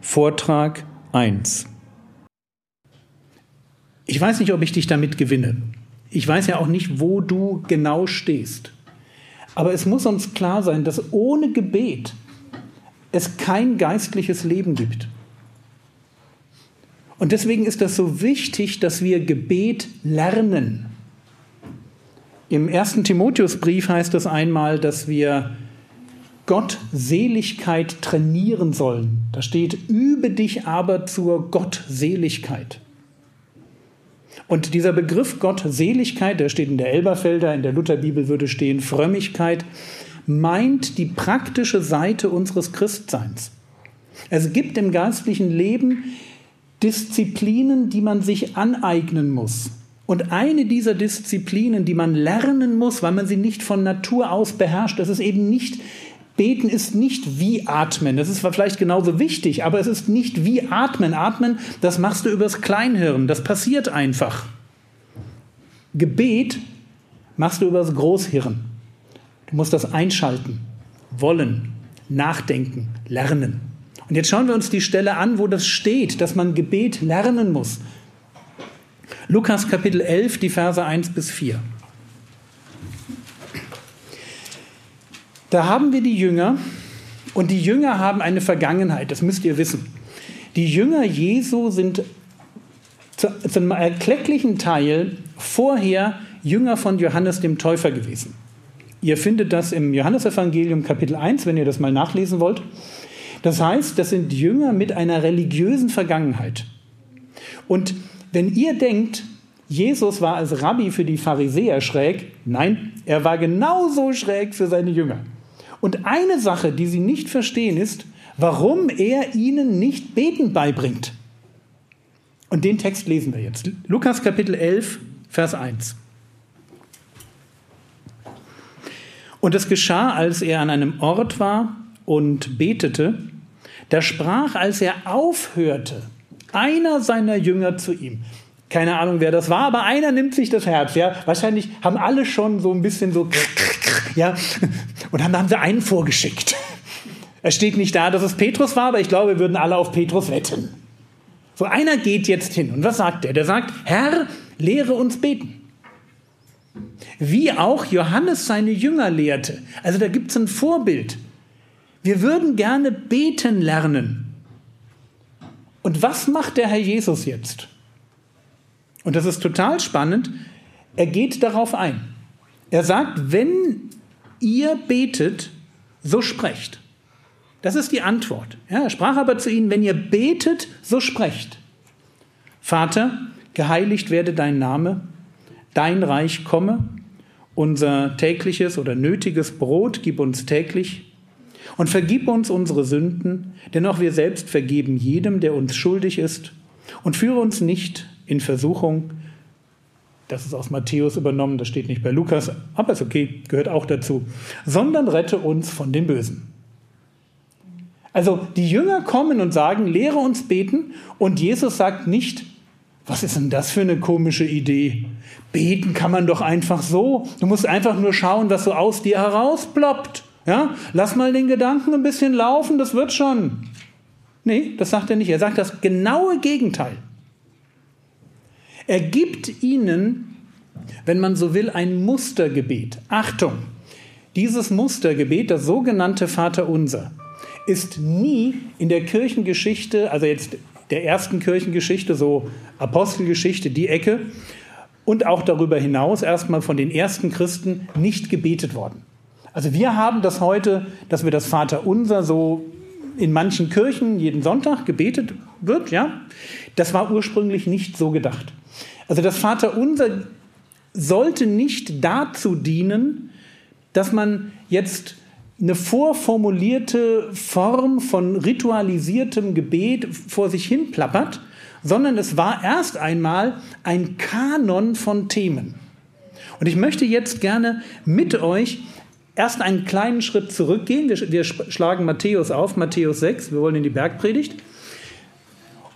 Vortrag 1. Ich weiß nicht, ob ich dich damit gewinne. Ich weiß ja auch nicht, wo du genau stehst. Aber es muss uns klar sein, dass ohne Gebet es kein geistliches Leben gibt. Und deswegen ist das so wichtig, dass wir Gebet lernen. Im ersten Timotheusbrief heißt es einmal, dass wir Gottseligkeit trainieren sollen. Da steht, übe dich aber zur Gottseligkeit. Und dieser Begriff Gottseligkeit, der steht in der Elberfelder, in der Lutherbibel würde stehen Frömmigkeit, meint die praktische Seite unseres Christseins. Es gibt im geistlichen Leben Disziplinen, die man sich aneignen muss. Und eine dieser Disziplinen, die man lernen muss, weil man sie nicht von Natur aus beherrscht, das ist eben nicht Beten ist nicht wie Atmen. Das ist vielleicht genauso wichtig, aber es ist nicht wie Atmen. Atmen, das machst du übers Kleinhirn. Das passiert einfach. Gebet machst du übers Großhirn. Du musst das einschalten, wollen, nachdenken, lernen. Und jetzt schauen wir uns die Stelle an, wo das steht, dass man Gebet lernen muss. Lukas Kapitel 11, die Verse 1 bis 4. Da haben wir die Jünger und die Jünger haben eine Vergangenheit, das müsst ihr wissen. Die Jünger Jesu sind zu, zu einem erklecklichen Teil vorher Jünger von Johannes dem Täufer gewesen. Ihr findet das im Johannesevangelium Kapitel 1, wenn ihr das mal nachlesen wollt. Das heißt, das sind Jünger mit einer religiösen Vergangenheit. Und wenn ihr denkt, Jesus war als Rabbi für die Pharisäer schräg, nein, er war genauso schräg für seine Jünger. Und eine Sache, die sie nicht verstehen, ist, warum er ihnen nicht Beten beibringt. Und den Text lesen wir jetzt. Lukas Kapitel 11, Vers 1. Und es geschah, als er an einem Ort war und betete, da sprach, als er aufhörte, einer seiner Jünger zu ihm. Keine Ahnung, wer das war, aber einer nimmt sich das Herz. Ja, wahrscheinlich haben alle schon so ein bisschen so ja, und dann haben sie einen vorgeschickt. Es steht nicht da, dass es Petrus war, aber ich glaube, wir würden alle auf Petrus wetten. So einer geht jetzt hin und was sagt er? Der sagt, Herr, lehre uns beten. Wie auch Johannes seine Jünger lehrte. Also da gibt es ein Vorbild. Wir würden gerne beten lernen. Und was macht der Herr Jesus jetzt? Und das ist total spannend. Er geht darauf ein. Er sagt, wenn ihr betet, so sprecht. Das ist die Antwort. Ja, er sprach aber zu ihnen, wenn ihr betet, so sprecht. Vater, geheiligt werde dein Name, dein Reich komme, unser tägliches oder nötiges Brot gib uns täglich und vergib uns unsere Sünden, denn auch wir selbst vergeben jedem, der uns schuldig ist, und führe uns nicht in Versuchung, das ist aus Matthäus übernommen, das steht nicht bei Lukas, aber ist okay, gehört auch dazu. Sondern rette uns von dem Bösen. Also die Jünger kommen und sagen, lehre uns beten und Jesus sagt nicht, was ist denn das für eine komische Idee? Beten kann man doch einfach so. Du musst einfach nur schauen, was so aus dir herausploppt. Ja? Lass mal den Gedanken ein bisschen laufen, das wird schon. Nee, das sagt er nicht. Er sagt das genaue Gegenteil. Er gibt ihnen, wenn man so will, ein Mustergebet. Achtung, dieses Mustergebet, das sogenannte Vaterunser, ist nie in der Kirchengeschichte, also jetzt der ersten Kirchengeschichte, so Apostelgeschichte, die Ecke, und auch darüber hinaus erstmal von den ersten Christen nicht gebetet worden. Also wir haben das heute, dass wir das Vaterunser so in manchen Kirchen jeden Sonntag gebetet wird, ja. Das war ursprünglich nicht so gedacht. Also das Vaterunser sollte nicht dazu dienen, dass man jetzt eine vorformulierte Form von ritualisiertem Gebet vor sich hin plappert, sondern es war erst einmal ein Kanon von Themen. Und ich möchte jetzt gerne mit euch erst einen kleinen Schritt zurückgehen. Wir, wir schlagen Matthäus auf, Matthäus 6, wir wollen in die Bergpredigt.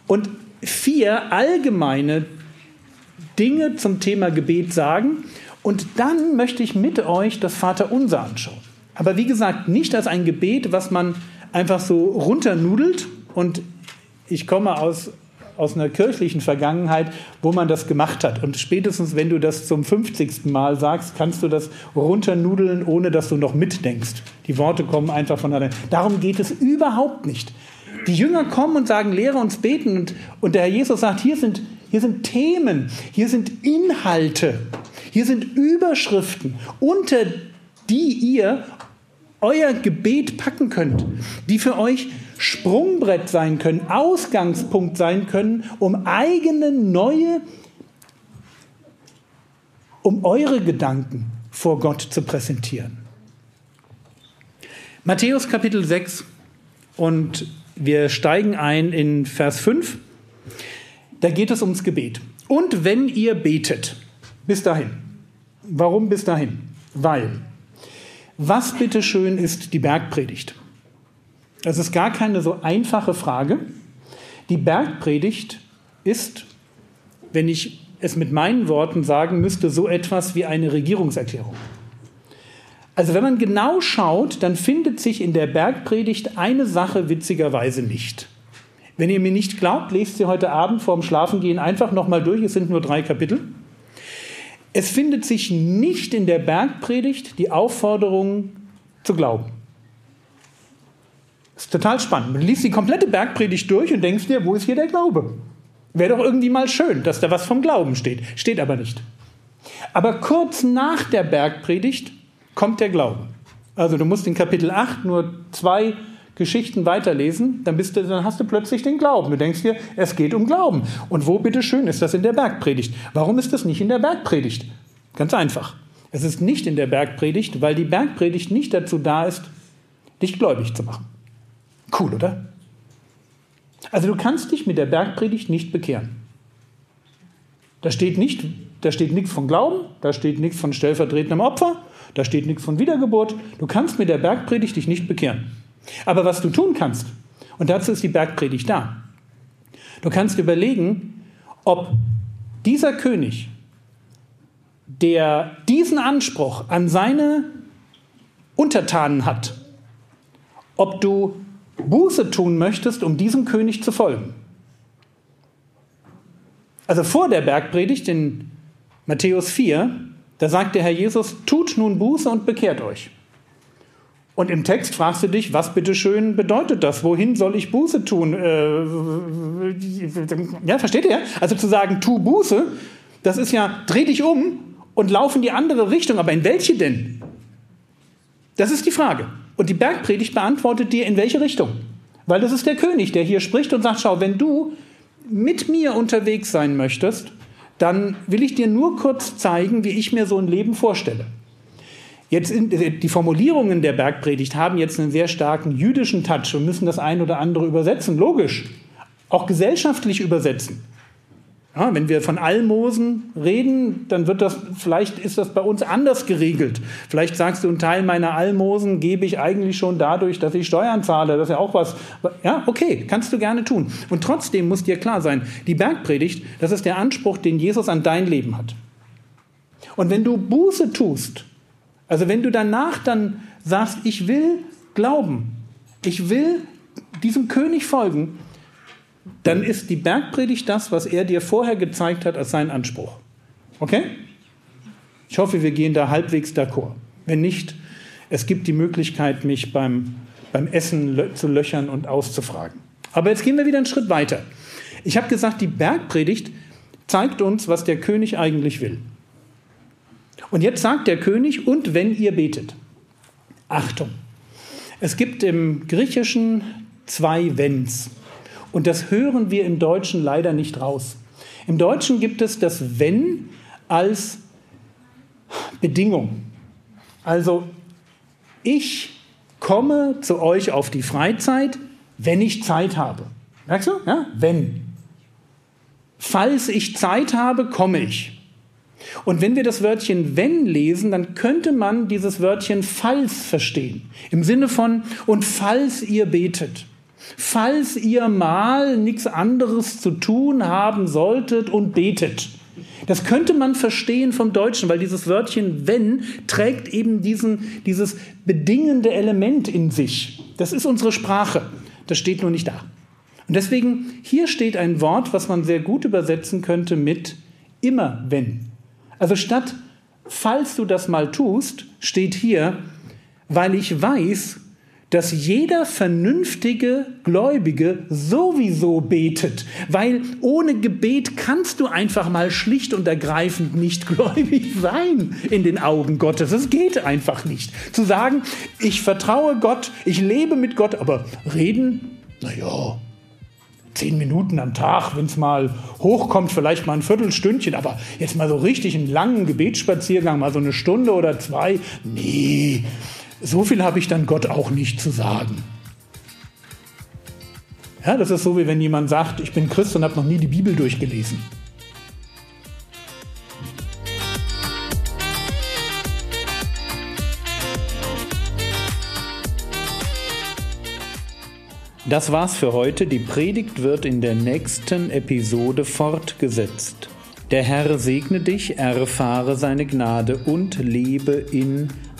Und vier allgemeine Dinge zum Thema Gebet sagen. Und dann möchte ich mit euch das Vaterunser anschauen. Aber wie gesagt, nicht als ein Gebet, was man einfach so runternudelt. Und ich komme aus aus einer kirchlichen Vergangenheit, wo man das gemacht hat. Und spätestens, wenn du das zum 50. Mal sagst, kannst du das runternudeln, ohne dass du noch mitdenkst. Die Worte kommen einfach von allein. Darum geht es überhaupt nicht. Die Jünger kommen und sagen, lehre uns beten. Und, und der Herr Jesus sagt, hier sind, hier sind Themen, hier sind Inhalte, hier sind Überschriften, unter die ihr euer Gebet packen könnt, die für euch Sprungbrett sein können, Ausgangspunkt sein können, um eigene neue, um eure Gedanken vor Gott zu präsentieren. Matthäus Kapitel 6 und wir steigen ein in Vers 5. Da geht es ums Gebet. Und wenn ihr betet, bis dahin. Warum bis dahin? Weil. Was bitteschön ist die Bergpredigt? Das ist gar keine so einfache Frage. Die Bergpredigt ist, wenn ich es mit meinen Worten sagen müsste, so etwas wie eine Regierungserklärung. Also wenn man genau schaut, dann findet sich in der Bergpredigt eine Sache witzigerweise nicht. Wenn ihr mir nicht glaubt, lest sie heute Abend vorm Schlafengehen einfach nochmal durch. Es sind nur drei Kapitel. Es findet sich nicht in der Bergpredigt die Aufforderung zu glauben. Total spannend. Man liest die komplette Bergpredigt durch und denkst dir, wo ist hier der Glaube? Wäre doch irgendwie mal schön, dass da was vom Glauben steht. Steht aber nicht. Aber kurz nach der Bergpredigt kommt der Glaube. Also du musst in Kapitel 8 nur zwei Geschichten weiterlesen, dann, bist du, dann hast du plötzlich den Glauben. Du denkst dir, es geht um Glauben. Und wo bitteschön ist das in der Bergpredigt? Warum ist das nicht in der Bergpredigt? Ganz einfach. Es ist nicht in der Bergpredigt, weil die Bergpredigt nicht dazu da ist, dich gläubig zu machen. Cool, oder? Also du kannst dich mit der Bergpredigt nicht bekehren. Da steht nicht, da steht nichts von Glauben, da steht nichts von stellvertretendem Opfer, da steht nichts von Wiedergeburt. Du kannst mit der Bergpredigt dich nicht bekehren. Aber was du tun kannst, und dazu ist die Bergpredigt da, du kannst überlegen, ob dieser König, der diesen Anspruch an seine Untertanen hat, ob du Buße tun möchtest, um diesem König zu folgen. Also vor der Bergpredigt in Matthäus 4, da sagt der Herr Jesus, tut nun Buße und bekehrt euch. Und im Text fragst du dich, was bitteschön bedeutet das? Wohin soll ich Buße tun? Äh, ja, versteht ihr? Also zu sagen, tu Buße, das ist ja, dreh dich um und lauf in die andere Richtung. Aber in welche denn? Das ist die Frage. Und die Bergpredigt beantwortet dir, in welche Richtung. Weil das ist der König, der hier spricht und sagt, schau, wenn du mit mir unterwegs sein möchtest, dann will ich dir nur kurz zeigen, wie ich mir so ein Leben vorstelle. Jetzt die Formulierungen der Bergpredigt haben jetzt einen sehr starken jüdischen Touch und müssen das ein oder andere übersetzen, logisch. Auch gesellschaftlich übersetzen. Ja, wenn wir von Almosen reden, dann wird das, vielleicht ist das bei uns anders geregelt. Vielleicht sagst du, einen Teil meiner Almosen gebe ich eigentlich schon dadurch, dass ich Steuern zahle. Das ist ja auch was. Ja, okay, kannst du gerne tun. Und trotzdem muss dir klar sein, die Bergpredigt, das ist der Anspruch, den Jesus an dein Leben hat. Und wenn du Buße tust, also wenn du danach dann sagst, ich will glauben, ich will diesem König folgen, dann ist die Bergpredigt das, was er dir vorher gezeigt hat, als sein Anspruch. Okay? Ich hoffe, wir gehen da halbwegs d'accord. Wenn nicht, es gibt die Möglichkeit, mich beim, beim Essen zu löchern und auszufragen. Aber jetzt gehen wir wieder einen Schritt weiter. Ich habe gesagt, die Bergpredigt zeigt uns, was der König eigentlich will. Und jetzt sagt der König, und wenn ihr betet. Achtung. Es gibt im Griechischen zwei Wenns. Und das hören wir im Deutschen leider nicht raus. Im Deutschen gibt es das wenn als Bedingung. Also ich komme zu euch auf die Freizeit, wenn ich Zeit habe. Merkst du? Ja? Wenn. Falls ich Zeit habe, komme ich. Und wenn wir das Wörtchen wenn lesen, dann könnte man dieses Wörtchen falls verstehen. Im Sinne von, und falls ihr betet, falls ihr mal nichts anderes zu tun haben solltet und betet. Das könnte man verstehen vom Deutschen, weil dieses Wörtchen wenn trägt eben diesen, dieses bedingende Element in sich. Das ist unsere Sprache. Das steht nur nicht da. Und deswegen, hier steht ein Wort, was man sehr gut übersetzen könnte mit immer wenn. Also statt falls du das mal tust, steht hier, weil ich weiß, dass jeder vernünftige Gläubige sowieso betet, weil ohne Gebet kannst du einfach mal schlicht und ergreifend nicht gläubig sein in den Augen Gottes. Es geht einfach nicht. Zu sagen, ich vertraue Gott, ich lebe mit Gott, aber reden, naja, zehn Minuten am Tag, wenn es mal hochkommt, vielleicht mal ein Viertelstündchen, aber jetzt mal so richtig einen langen Gebetsspaziergang, mal so eine Stunde oder zwei, nee, so viel habe ich dann Gott auch nicht zu sagen. Ja, das ist so, wie wenn jemand sagt, ich bin Christ und habe noch nie die Bibel durchgelesen. Das war's für heute. Die Predigt wird in der nächsten Episode fortgesetzt. Der Herr segne dich, erfahre seine Gnade und lebe in